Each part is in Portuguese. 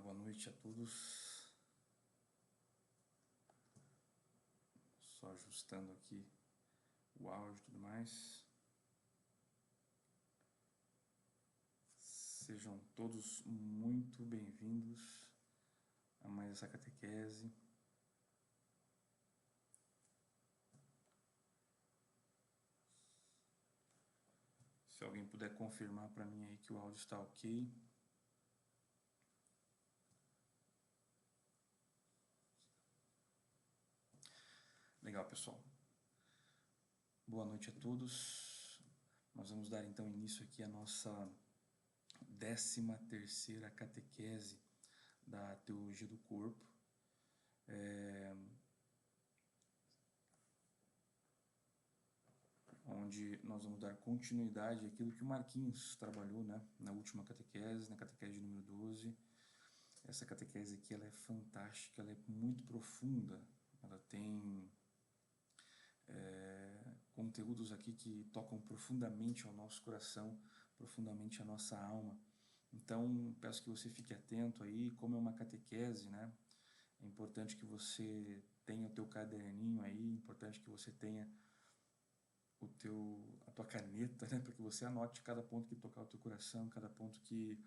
boa noite a todos. Só ajustando aqui o áudio e tudo mais. Sejam todos muito bem-vindos a mais essa catequese. Se alguém puder confirmar para mim aí que o áudio está ok. Legal, pessoal. Boa noite a todos. Nós vamos dar então início aqui à nossa décima terceira catequese da Teologia do Corpo. É... onde nós vamos dar continuidade àquilo que o Marquinhos trabalhou né, na última catequese, na catequese número 12. Essa catequese aqui ela é fantástica, ela é muito profunda, ela tem é, conteúdos aqui que tocam profundamente ao nosso coração, profundamente à nossa alma. Então, peço que você fique atento aí, como é uma catequese, né? É importante que você tenha o teu caderninho aí, é importante que você tenha o teu, a tua caneta, né? Para que você anote cada ponto que tocar o teu coração, cada ponto que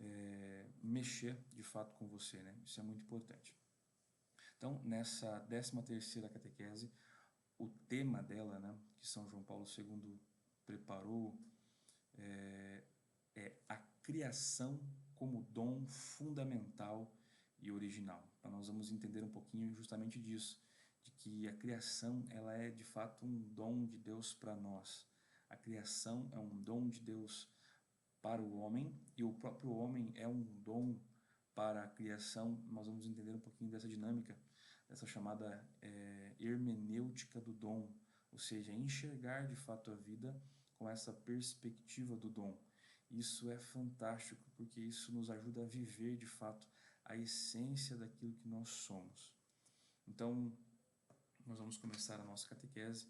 é, mexer de fato com você, né? Isso é muito importante. Então, nessa 13 terceira catequese, tema dela, né, que São João Paulo II preparou, é, é a criação como dom fundamental e original. Então nós vamos entender um pouquinho justamente disso, de que a criação ela é de fato um dom de Deus para nós. A criação é um dom de Deus para o homem e o próprio homem é um dom para a criação. Nós vamos entender um pouquinho dessa dinâmica essa chamada é, hermenêutica do dom, ou seja, enxergar de fato a vida com essa perspectiva do dom. Isso é fantástico porque isso nos ajuda a viver de fato a essência daquilo que nós somos. Então, nós vamos começar a nossa catequese,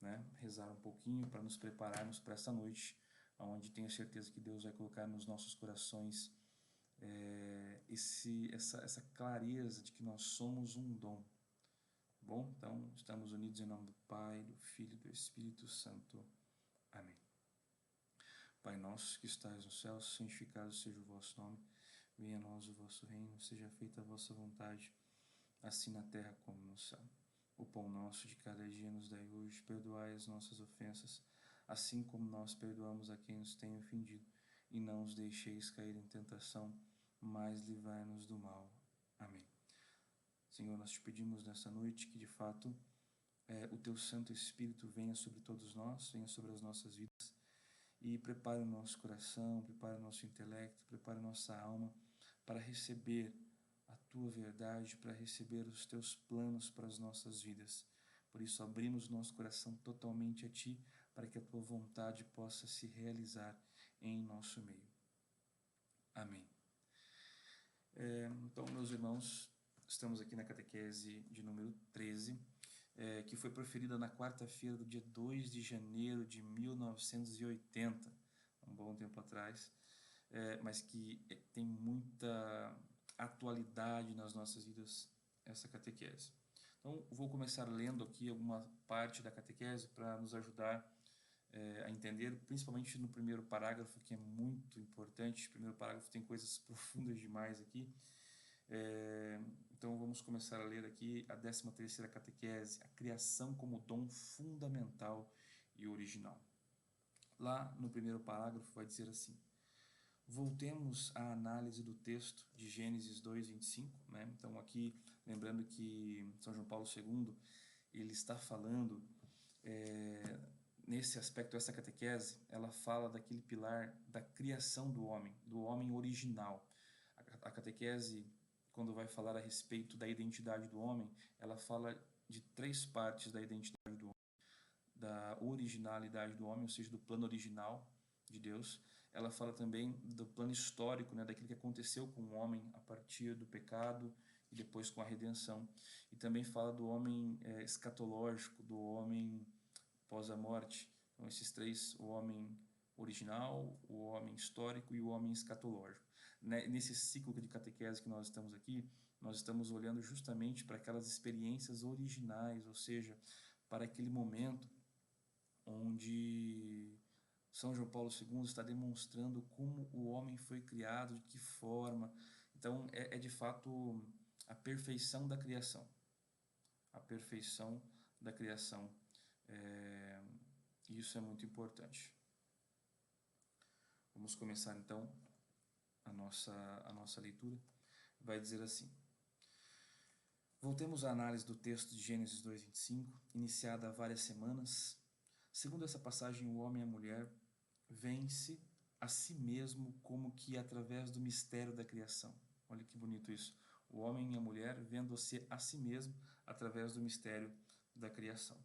né? rezar um pouquinho para nos prepararmos para essa noite, onde tenho certeza que Deus vai colocar nos nossos corações é, esse, essa, essa clareza de que nós somos um dom. Bom, então estamos unidos em nome do Pai, do Filho e do Espírito Santo. Amém. Pai nosso que estais no céu, santificado seja o vosso nome. Venha a nós o vosso reino, seja feita a vossa vontade, assim na terra como no céu. O pão nosso de cada dia nos dai hoje, perdoai as nossas ofensas, assim como nós perdoamos a quem nos tem ofendido e não os deixeis cair em tentação, mas livrai-nos do mal. Amém. Senhor, nós te pedimos nessa noite que de fato é, o teu Santo Espírito venha sobre todos nós, venha sobre as nossas vidas e prepare o nosso coração, prepare o nosso intelecto, prepare a nossa alma para receber a tua verdade, para receber os teus planos para as nossas vidas. Por isso, abrimos nosso coração totalmente a ti, para que a tua vontade possa se realizar em nosso meio. Amém. É, então, meus irmãos, estamos aqui na catequese de número 13, é, que foi proferida na quarta-feira do dia 2 de janeiro de 1980, um bom tempo atrás, é, mas que é, tem muita atualidade nas nossas vidas, essa catequese. Então, vou começar lendo aqui alguma parte da catequese para nos ajudar é, a entender, principalmente no primeiro parágrafo, que é muito importante. O primeiro parágrafo tem coisas profundas demais aqui. É, então vamos começar a ler aqui a 13 terceira catequese, a criação como dom fundamental e original. Lá no primeiro parágrafo vai dizer assim: Voltemos à análise do texto de Gênesis 2:25, né? Então aqui lembrando que São João Paulo II ele está falando é, nesse aspecto, essa catequese, ela fala daquele pilar da criação do homem, do homem original. A catequese, quando vai falar a respeito da identidade do homem, ela fala de três partes da identidade do homem. Da originalidade do homem, ou seja, do plano original de Deus. Ela fala também do plano histórico, né, daquilo que aconteceu com o homem a partir do pecado e depois com a redenção. E também fala do homem é, escatológico, do homem após a morte. Então, esses três, o homem original, o homem histórico e o homem escatológico. né, nesse ciclo de catequese que nós estamos aqui, nós estamos olhando justamente para aquelas experiências originais, ou seja, para aquele momento onde São João Paulo II está demonstrando como o homem foi criado, de que forma. Então, é, é de fato a perfeição da criação. A perfeição da criação. É, isso é muito importante. Vamos começar então a nossa, a nossa leitura. Vai dizer assim: Voltemos à análise do texto de Gênesis 2:25, iniciada há várias semanas. Segundo essa passagem, o homem e a mulher vence a si mesmo como que através do mistério da criação. Olha que bonito isso. O homem e a mulher vendo-se a si mesmo através do mistério da criação.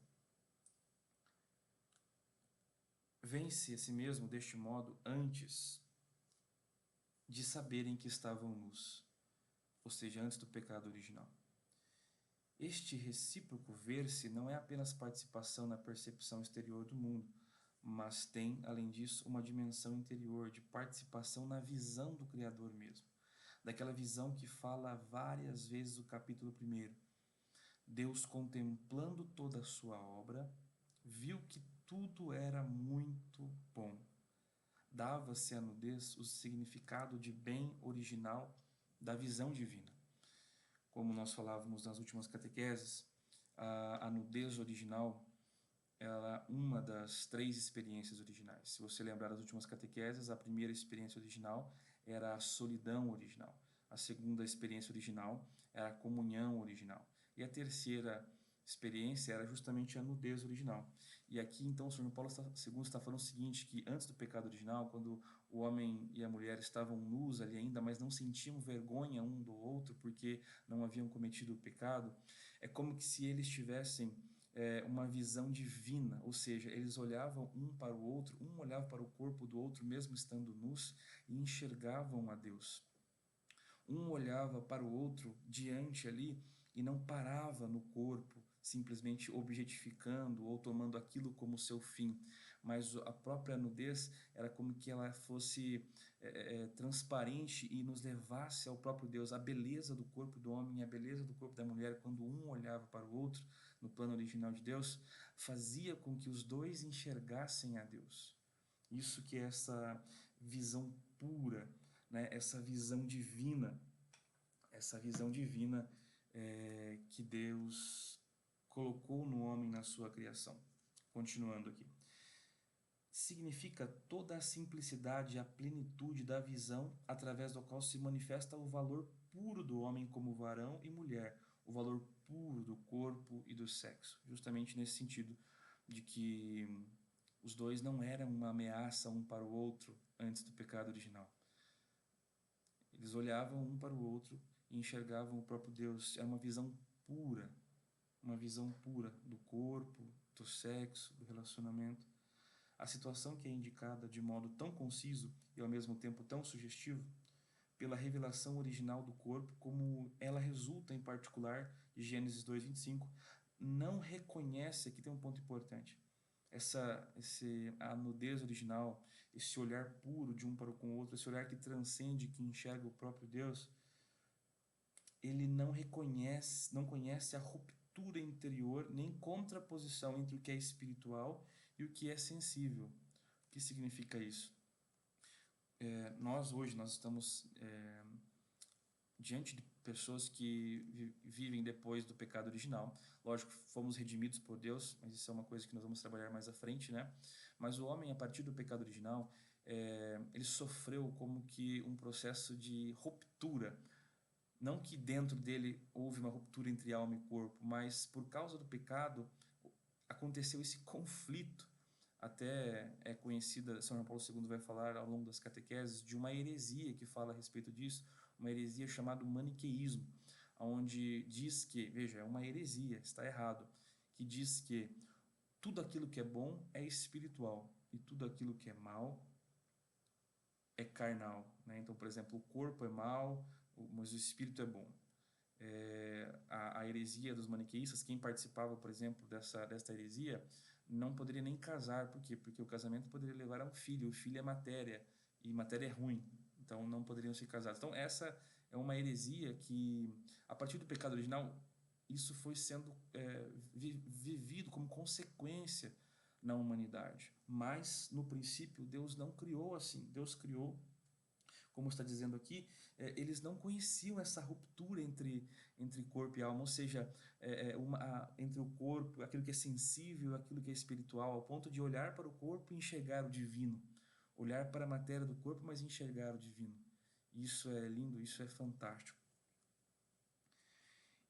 Vence a si mesmo deste modo antes de saberem que estavam nus, ou seja, antes do pecado original. Este recíproco ver-se não é apenas participação na percepção exterior do mundo, mas tem, além disso, uma dimensão interior de participação na visão do Criador mesmo. Daquela visão que fala várias vezes o capítulo 1. Deus, contemplando toda a sua obra, viu que tudo era muito bom. Dava-se à nudez o significado de bem original da visão divina como nós falávamos nas últimas catequeses, a, a nudez original ela é uma das três experiências originais. Se você lembrar das últimas catequeses, a primeira experiência original era a solidão original. A segunda experiência original era a comunhão original. E a terceira experiência era justamente a nudez original. E aqui, então, o Sr. Paulo II está falando o seguinte, que antes do pecado original, quando o homem e a mulher estavam nus ali ainda, mas não sentiam vergonha um do outro porque não haviam cometido o pecado, é como que se eles tivessem é, uma visão divina, ou seja, eles olhavam um para o outro, um olhava para o corpo do outro, mesmo estando nus, e enxergavam a Deus. Um olhava para o outro diante ali e não parava no corpo, simplesmente objetificando ou tomando aquilo como seu fim, mas a própria nudez era como que ela fosse é, é, é, transparente e nos levasse ao próprio Deus. A beleza do corpo do homem e a beleza do corpo da mulher, quando um olhava para o outro, no plano original de Deus, fazia com que os dois enxergassem a Deus. Isso que é essa visão pura, né? essa visão divina, essa visão divina é, que Deus colocou no homem na sua criação. Continuando aqui. Significa toda a simplicidade e a plenitude da visão através do qual se manifesta o valor puro do homem como varão e mulher, o valor puro do corpo e do sexo. Justamente nesse sentido de que os dois não eram uma ameaça um para o outro antes do pecado original. Eles olhavam um para o outro e enxergavam o próprio Deus. Era uma visão pura, uma visão pura do corpo, do sexo, do relacionamento. A situação que é indicada de modo tão conciso e ao mesmo tempo tão sugestivo, pela revelação original do corpo, como ela resulta em particular de Gênesis 2:25, não reconhece, aqui tem um ponto importante, essa esse a nudez original, esse olhar puro de um para com o outro, esse olhar que transcende, que enxerga o próprio Deus, ele não reconhece, não conhece a ruptura ruptura interior, nem contraposição entre o que é espiritual e o que é sensível. O que significa isso? É, nós hoje nós estamos é, diante de pessoas que vivem depois do pecado original. Lógico, fomos redimidos por Deus, mas isso é uma coisa que nós vamos trabalhar mais à frente, né? Mas o homem, a partir do pecado original, é, ele sofreu como que um processo de ruptura não que dentro dele houve uma ruptura entre alma e corpo, mas por causa do pecado aconteceu esse conflito. Até é conhecida, São João Paulo II vai falar ao longo das catequeses, de uma heresia que fala a respeito disso, uma heresia chamada maniqueísmo, onde diz que, veja, é uma heresia, está errado, que diz que tudo aquilo que é bom é espiritual e tudo aquilo que é mal é carnal. Né? Então, por exemplo, o corpo é mal, mas o espírito é bom. É, a, a, heresia dos maniqueístas, quem participava, por exemplo, dessa, desta heresia, não poderia nem casar. Por quê? Porque o casamento poderia levar a um filho. O filho é matéria, e matéria é ruim. Então não poderiam ser casados. Então essa é uma heresia que, a partir do pecado original, isso foi sendo é, vivido como consequência na humanidade. Mas, no princípio, Deus não criou assim. Deus criou, como está dizendo aqui, é, eles não conheciam essa ruptura entre, entre corpo e alma, ou seja, é, é uma, a, entre o corpo, aquilo que é sensível, aquilo que é espiritual, ao ponto de olhar para o corpo e enxergar o divino. Olhar para a matéria do corpo, mas enxergar o divino. Isso é lindo, isso é fantástico.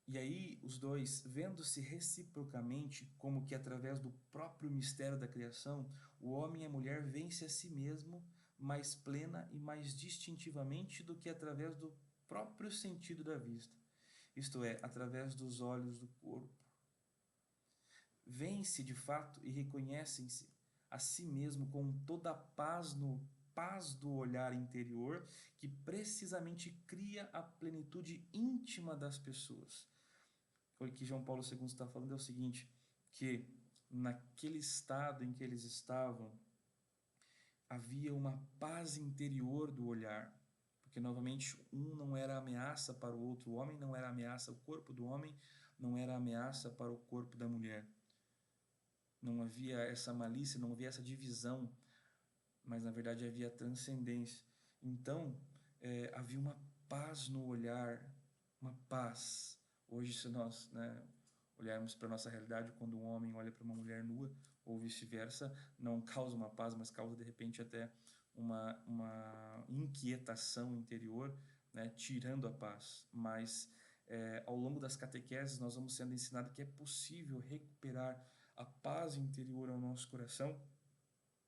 E aí os dois, vendo-se reciprocamente, como que através do próprio mistério da criação, o homem e a mulher vence a si mesmo mais plena e mais distintivamente do que através do próprio sentido da vista, isto é, através dos olhos do corpo. Vence de fato e reconhecem-se a si mesmo com toda a paz no paz do olhar interior que precisamente cria a plenitude íntima das pessoas o que João Paulo II está falando é o seguinte, que naquele estado em que eles estavam, havia uma paz interior do olhar, porque novamente um não era ameaça para o outro, o homem não era ameaça, o corpo do homem não era ameaça para o corpo da mulher. Não havia essa malícia, não havia essa divisão, mas na verdade havia transcendência. Então, é, havia uma paz no olhar, uma paz Hoje, se nós né, olharmos para a nossa realidade, quando um homem olha para uma mulher nua, ou vice-versa, não causa uma paz, mas causa de repente até uma, uma inquietação interior, né, tirando a paz. Mas é, ao longo das catequeses, nós vamos sendo ensinados que é possível recuperar a paz interior ao nosso coração.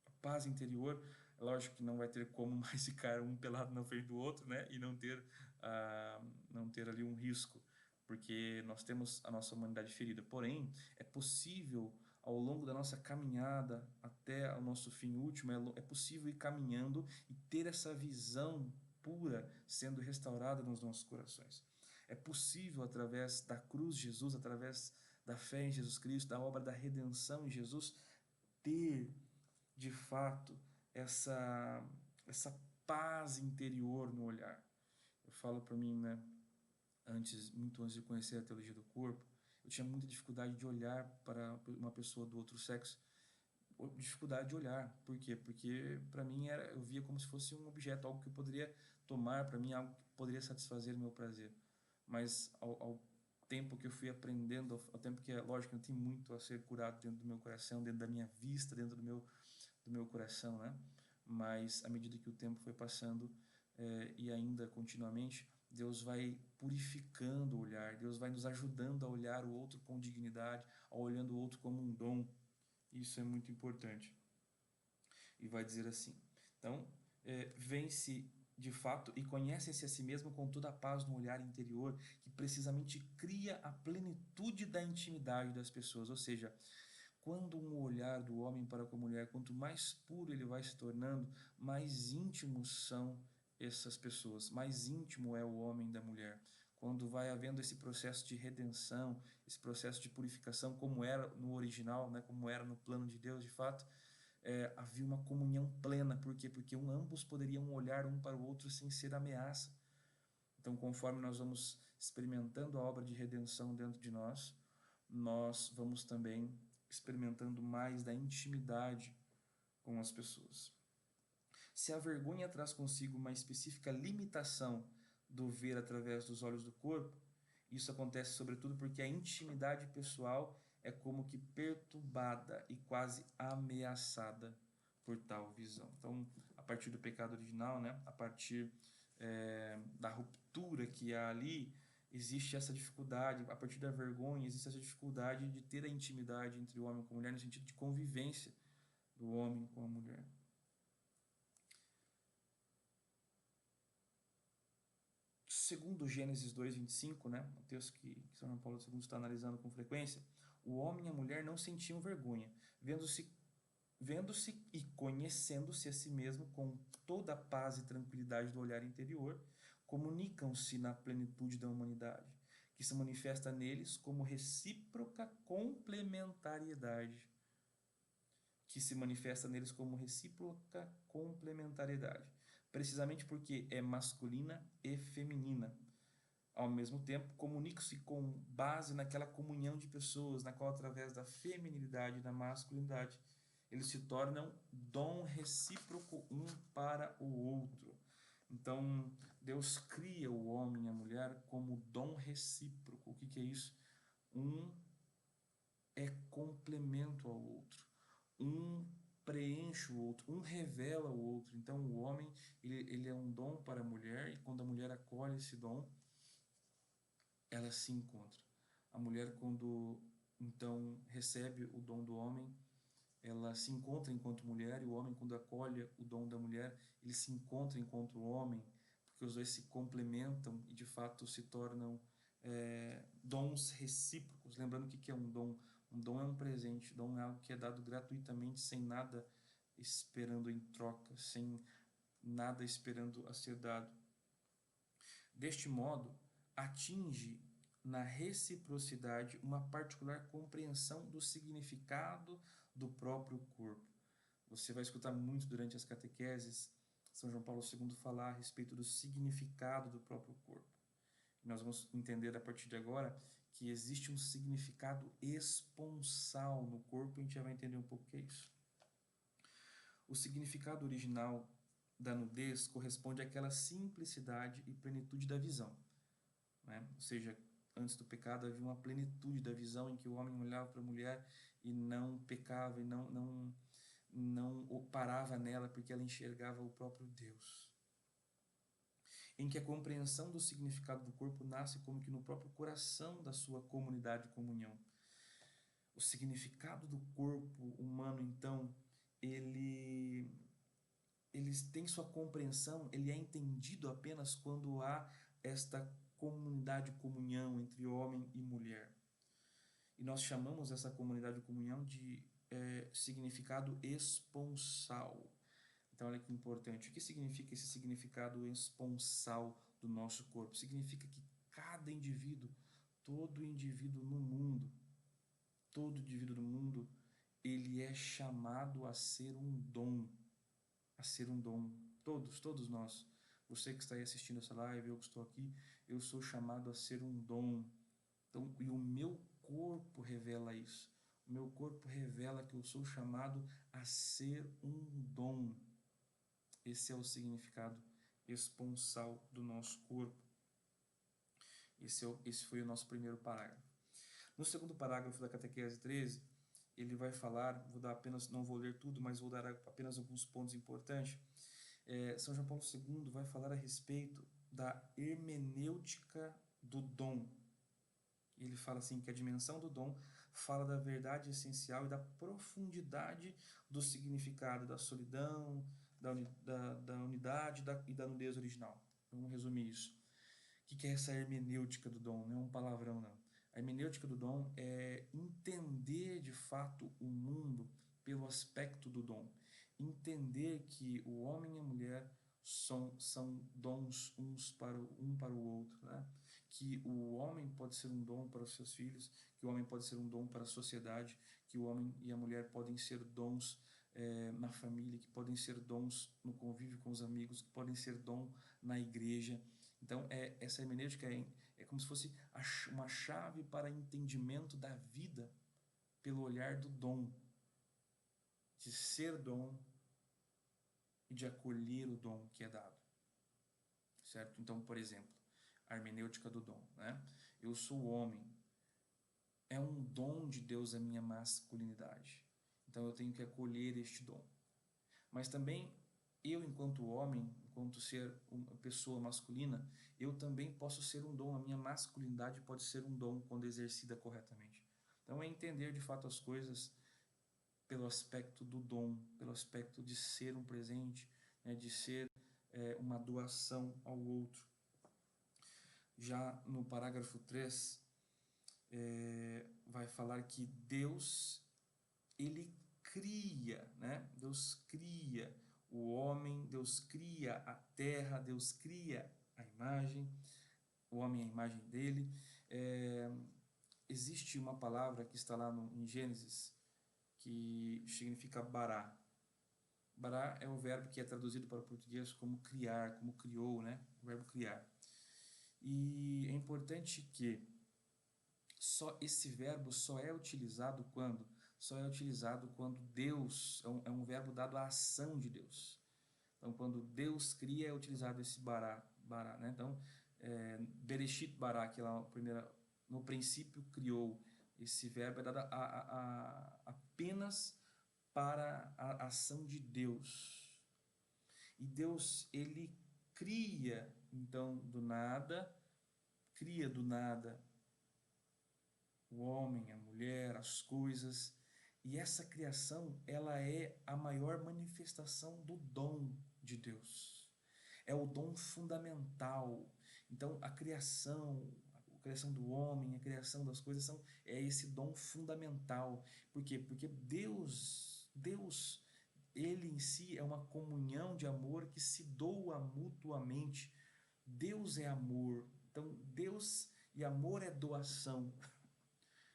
A paz interior, lógico que não vai ter como mais ficar um pelado na frente do outro, né, e não ter, uh, não ter ali um risco porque nós temos a nossa humanidade ferida. Porém, é possível, ao longo da nossa caminhada até o nosso fim último, é, é possível ir caminhando e ter essa visão pura sendo restaurada nos nossos corações. É possível, através da cruz de Jesus, através da fé em Jesus Cristo, da obra da redenção em Jesus, ter, de fato, essa, essa paz interior no olhar. Eu falo para mim, né? antes, muito antes de conhecer a teologia do corpo, eu tinha muita dificuldade de olhar para uma pessoa do outro sexo, dificuldade de olhar. Por quê? Porque para mim era, eu via como se fosse um objeto, algo que eu poderia tomar para mim, algo que poderia satisfazer o meu prazer. Mas ao, ao tempo que eu fui aprendendo, ao tempo que, é lógico, tem muito a ser curado dentro do meu coração, dentro da minha vista, dentro do meu, do meu coração, né? Mas à medida que o tempo foi passando é, e ainda continuamente, Deus vai purificando o olhar, Deus vai nos ajudando a olhar o outro com dignidade, a olhando o outro como um dom. Isso é muito importante. E vai dizer assim: então, é, vence de fato e conhecem-se a si mesmo com toda a paz no olhar interior, que precisamente cria a plenitude da intimidade das pessoas. Ou seja, quando um olhar do homem para com a mulher, quanto mais puro ele vai se tornando, mais íntimos são essas pessoas, mais íntimo é o homem da mulher. Quando vai havendo esse processo de redenção, esse processo de purificação, como era no original, né, como era no plano de Deus, de fato, é, havia uma comunhão plena. Por quê? Porque um, ambos poderiam olhar um para o outro sem ser ameaça. Então, conforme nós vamos experimentando a obra de redenção dentro de nós, nós vamos também experimentando mais da intimidade com as pessoas. Se a vergonha traz consigo uma específica limitação do ver através dos olhos do corpo, isso acontece sobretudo porque a intimidade pessoal é como que perturbada e quase ameaçada por tal visão. Então, a partir do pecado original, né, a partir é, da ruptura que há ali, existe essa dificuldade, a partir da vergonha, existe essa dificuldade de ter a intimidade entre o homem com a mulher, no sentido de convivência do homem com a mulher. Segundo Gênesis 2:25, né, o texto que, que São João Paulo II está analisando com frequência, o homem e a mulher não sentiam vergonha, vendo-se vendo-se e conhecendo-se a si mesmo com toda a paz e tranquilidade do olhar interior, comunicam-se na plenitude da humanidade, que se manifesta neles como recíproca complementariedade, que se manifesta neles como recíproca complementariedade precisamente porque é masculina e feminina. Ao mesmo tempo, comunica-se com base naquela comunhão de pessoas, na qual, através da feminilidade e da masculinidade, eles se tornam dom recíproco um para o outro. Então, Deus cria o homem e a mulher como dom recíproco. O que, que é isso? Um é complemento ao outro. Um preenche o outro, um revela o outro. Então, o homem ele, ele é um dom para a mulher e quando a mulher acolhe esse dom, ela se encontra. A mulher, quando então recebe o dom do homem, ela se encontra enquanto mulher e o homem, quando acolhe o dom da mulher, ele se encontra enquanto homem, porque os dois se complementam e de fato se tornam é, dons recíprocos. Lembrando que que é um dom? Um dom é um presente, dom é algo que é dado gratuitamente, sem nada esperando em troca, sem nada esperando a ser dado. Deste modo, atinge na reciprocidade uma particular compreensão do significado do próprio corpo. Você vai escutar muito durante as catequeses São João Paulo II falar a respeito do significado do próprio corpo. Nós vamos entender a partir de agora que existe um significado esponsal no corpo, a gente já vai entender um pouco o que é isso. O significado original da nudez corresponde àquela simplicidade e plenitude da visão. Né? Ou seja, antes do pecado havia uma plenitude da visão em que o homem olhava para a mulher e não pecava e não não não parava nela porque ela enxergava o próprio Deus. Em que a compreensão do significado do corpo nasce como que no próprio coração da sua comunidade e comunhão. O significado do corpo humano, então, ele ele tem sua compreensão, ele é entendido apenas quando há esta comunidade comunhão entre homem e mulher. E nós chamamos essa comunidade de comunhão de é, significado esponsal. Então, olha que importante. O que significa esse significado esponsal do nosso corpo? Significa que cada indivíduo, todo indivíduo no mundo, todo indivíduo no mundo, ele é chamado a ser um dom. A ser um dom. Todos, todos nós. Você que está aí assistindo essa live, eu que estou aqui, eu sou chamado a ser um dom. Então, e o meu corpo revela isso. O meu corpo revela que eu sou chamado a ser um dom. Esse é o significado esponsal do nosso corpo. Esse, é, esse foi o nosso primeiro parágrafo. No segundo parágrafo da catequese 13, ele vai falar, vou dar apenas, não vou ler tudo, mas vou dar apenas alguns pontos importantes. É, São João Paulo II vai falar a respeito da hermenêutica do dom. Ele fala assim que a dimensão do dom fala da verdade essencial e da profundidade do significado da solidão, da, da, da unidade da, e da nudez original. Vamos resumir isso. O que é essa hermenêutica do dom? Não é um palavrão, não. A hermenêutica do dom é entender de fato o mundo pelo aspecto do dom. Entender que o homem e a mulher são, são dons uns para um para o outro, né? que o homem pode ser um dom para os seus filhos, que o homem pode ser um dom para a sociedade, que o homem e a mulher podem ser dons é, na família, que podem ser dons no convívio com os amigos, que podem ser dom na igreja. Então, é, essa hermenêutica é, é como se fosse uma chave para entendimento da vida pelo olhar do dom, de ser dom e de acolher o dom que é dado. Certo? Então, por exemplo, a hermenêutica do dom, né? Eu sou homem. É um dom de Deus a minha masculinidade. Então eu tenho que acolher este dom. Mas também eu, enquanto homem, enquanto ser uma pessoa masculina, eu também posso ser um dom. A minha masculinidade pode ser um dom quando exercida corretamente. Então é entender de fato as coisas pelo aspecto do dom, pelo aspecto de ser um presente, né, de ser é, uma doação ao outro. Já no parágrafo 3, é, vai falar que Deus, ele cria, né? Deus cria o homem, Deus cria a terra, Deus cria a imagem, o homem é a imagem dele. É, existe uma palavra que está lá no, em Gênesis, que significa bará. Bara é o verbo que é traduzido para o português como criar, como criou, né? O verbo criar. E é importante que só esse verbo só é utilizado quando só é utilizado quando Deus é um, é um verbo dado à ação de Deus. Então, quando Deus cria, é utilizado esse bará, bará né? Então, é, Bereshit bará, que lá primeira, no princípio criou, esse verbo é dado a, a, a, apenas para a ação de Deus. E Deus, ele cria, então, do nada, cria do nada o homem, a mulher, as coisas, e essa criação, ela é a maior manifestação do dom de Deus. É o dom fundamental. Então, a criação, a criação do homem, a criação das coisas são é esse dom fundamental. Por quê? Porque Deus, Deus, ele em si é uma comunhão de amor que se doa mutuamente. Deus é amor. Então, Deus e amor é doação.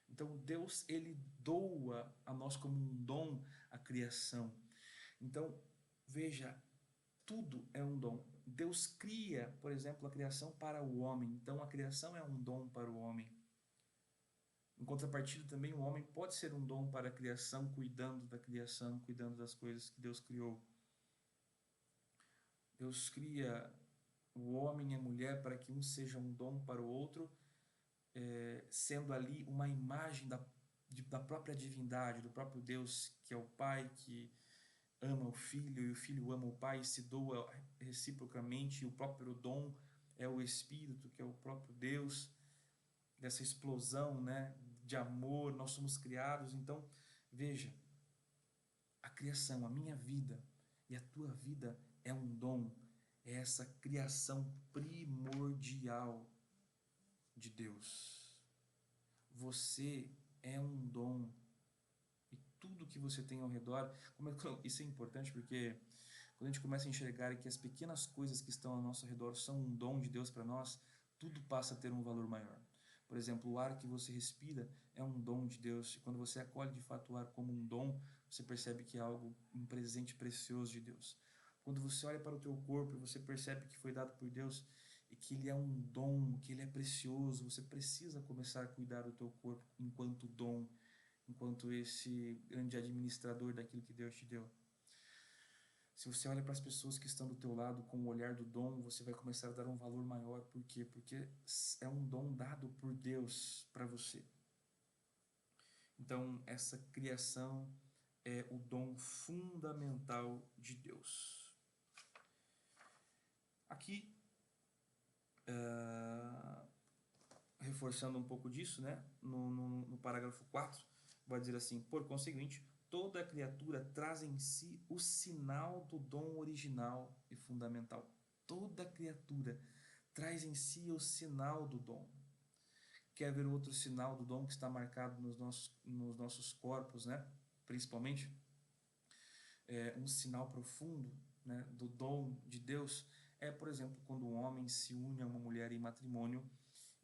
Então Deus ele doa a nós como um dom a criação. Então veja, tudo é um dom. Deus cria, por exemplo, a criação para o homem. Então a criação é um dom para o homem. Em contrapartida, também o homem pode ser um dom para a criação, cuidando da criação, cuidando das coisas que Deus criou. Deus cria o homem e a mulher para que um seja um dom para o outro é, sendo ali uma imagem da, de, da própria divindade, do próprio Deus, que é o Pai, que ama o Filho, e o Filho ama o Pai, e se doa reciprocamente, e o próprio dom é o Espírito, que é o próprio Deus, dessa explosão né, de amor, nós somos criados. Então, veja, a criação, a minha vida e a tua vida é um dom, é essa criação primordial de Deus. Você é um dom. E tudo que você tem ao redor, é isso é importante porque quando a gente começa a enxergar que as pequenas coisas que estão ao nosso redor são um dom de Deus para nós, tudo passa a ter um valor maior. Por exemplo, o ar que você respira é um dom de Deus. E quando você acolhe de fato o ar como um dom, você percebe que é algo, um presente precioso de Deus. Quando você olha para o teu corpo e você percebe que foi dado por Deus, e que ele é um dom, que ele é precioso. Você precisa começar a cuidar do teu corpo enquanto dom, enquanto esse grande administrador daquilo que Deus te deu. Se você olha para as pessoas que estão do teu lado com o olhar do dom, você vai começar a dar um valor maior. Por quê? Porque é um dom dado por Deus para você. Então, essa criação é o dom fundamental de Deus. Aqui Uh, reforçando um pouco disso, né? No, no, no, parágrafo 4, vai dizer assim: por conseguinte, toda criatura traz em si o sinal do dom original e fundamental. Toda criatura traz em si o sinal do dom. Quer ver outro sinal do dom que está marcado nos nossos, nos nossos corpos, né? Principalmente, é, um sinal profundo né, do dom de Deus é, por exemplo, quando um homem se une a uma mulher em matrimônio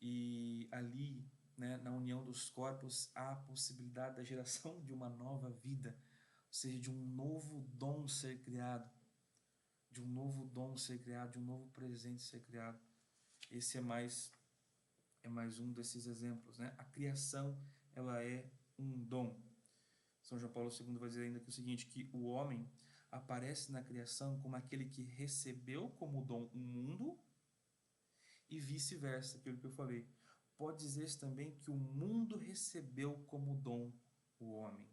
e ali, né, na união dos corpos, há a possibilidade da geração de uma nova vida, ou seja, de um novo dom ser criado, de um novo dom ser criado, de um novo presente ser criado. Esse é mais é mais um desses exemplos, né? A criação, ela é um dom. São João Paulo II vai dizer ainda que o seguinte, que o homem aparece na criação como aquele que recebeu como dom o mundo e vice-versa, aquilo que eu falei. Pode dizer-se também que o mundo recebeu como dom o homem.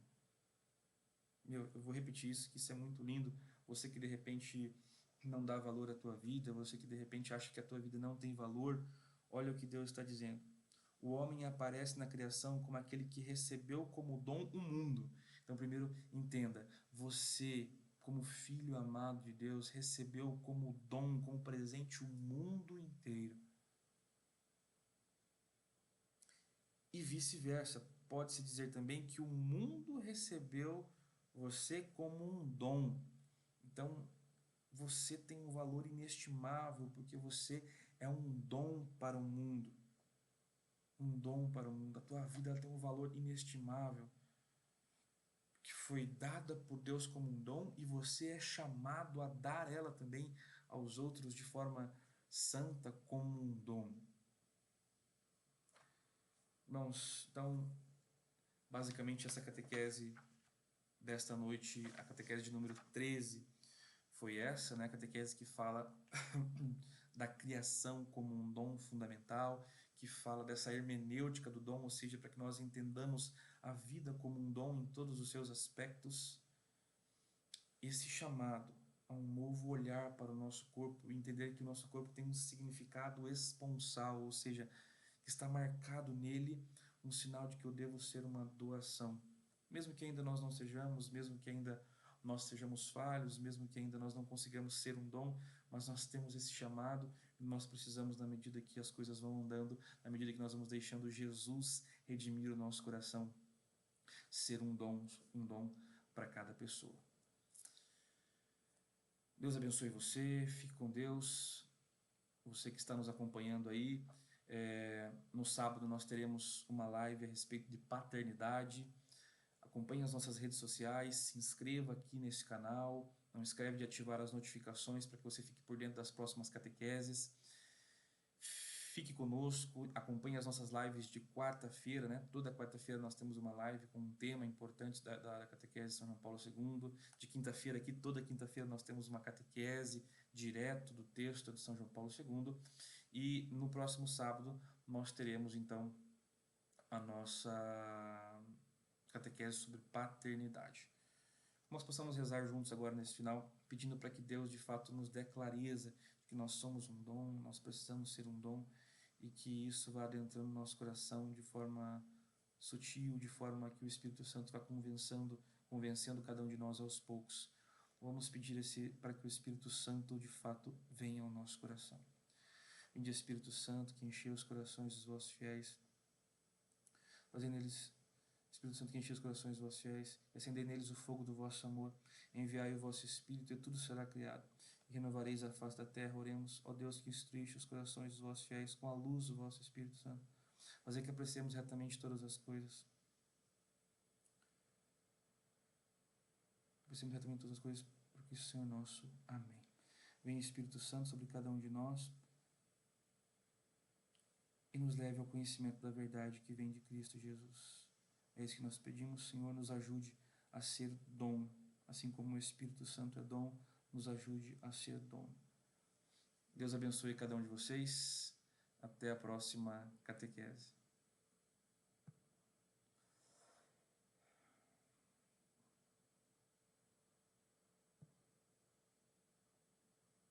Meu, eu vou repetir isso, que isso é muito lindo. Você que de repente não dá valor à tua vida, você que de repente acha que a tua vida não tem valor, olha o que Deus está dizendo. O homem aparece na criação como aquele que recebeu como dom o mundo. Então, primeiro, entenda: você como filho amado de Deus, recebeu como dom, como presente o mundo inteiro. E vice-versa, pode-se dizer também que o mundo recebeu você como um dom. Então, você tem um valor inestimável, porque você é um dom para o mundo. Um dom para o mundo. A tua vida tem um valor inestimável foi dada por Deus como um dom e você é chamado a dar ela também aos outros de forma santa como um dom. Irmãos, então, basicamente essa catequese desta noite, a catequese de número 13, foi essa, né? A catequese que fala da criação como um dom fundamental, que fala dessa hermenêutica do dom, ou seja, para que nós entendamos a vida como um dom em todos os seus aspectos. Esse chamado a um novo olhar para o nosso corpo, entender que o nosso corpo tem um significado esponsal, ou seja, está marcado nele um sinal de que eu devo ser uma doação. Mesmo que ainda nós não sejamos, mesmo que ainda nós sejamos falhos, mesmo que ainda nós não consigamos ser um dom, mas nós temos esse chamado nós precisamos, na medida que as coisas vão andando, na medida que nós vamos deixando Jesus redimir o nosso coração, ser um dom, um dom para cada pessoa. Deus abençoe você, fique com Deus. Você que está nos acompanhando aí, é, no sábado nós teremos uma live a respeito de paternidade. Acompanhe as nossas redes sociais, se inscreva aqui nesse canal, não esquece de ativar as notificações para que você fique por dentro das próximas catequeses. Fique conosco, acompanhe as nossas lives de quarta-feira, né? Toda quarta-feira nós temos uma live com um tema importante da, da catequese São João Paulo II. De quinta-feira aqui, toda quinta-feira nós temos uma catequese direto do texto de São João Paulo II. E no próximo sábado nós teremos então a nossa catequese sobre paternidade. Nós possamos rezar juntos agora nesse final, pedindo para que Deus de fato nos dê clareza de que nós somos um dom, nós precisamos ser um dom e que isso vá adentrando no nosso coração de forma sutil, de forma que o Espírito Santo vá convencendo, convencendo cada um de nós aos poucos. Vamos pedir esse, para que o Espírito Santo de fato venha ao nosso coração. Vinde Espírito Santo que encheu os corações dos vossos fiéis, fazendo eles Espírito Santo que enche os corações dos vossos fiéis, e acendei neles o fogo do vosso amor. Enviai o vosso Espírito, e tudo será criado. Renovareis a face da terra. Oremos, ó Deus que instruíste os corações dos vossos fiéis com a luz do vosso Espírito Santo. Fazer que apreciemos retamente todas as coisas. Apreciemos retamente todas as coisas, porque isso é o nosso. Amém. Vem Espírito Santo sobre cada um de nós e nos leve ao conhecimento da verdade que vem de Cristo Jesus. É isso que nós pedimos, Senhor, nos ajude a ser dom, assim como o Espírito Santo é dom, nos ajude a ser dom. Deus abençoe cada um de vocês. Até a próxima catequese.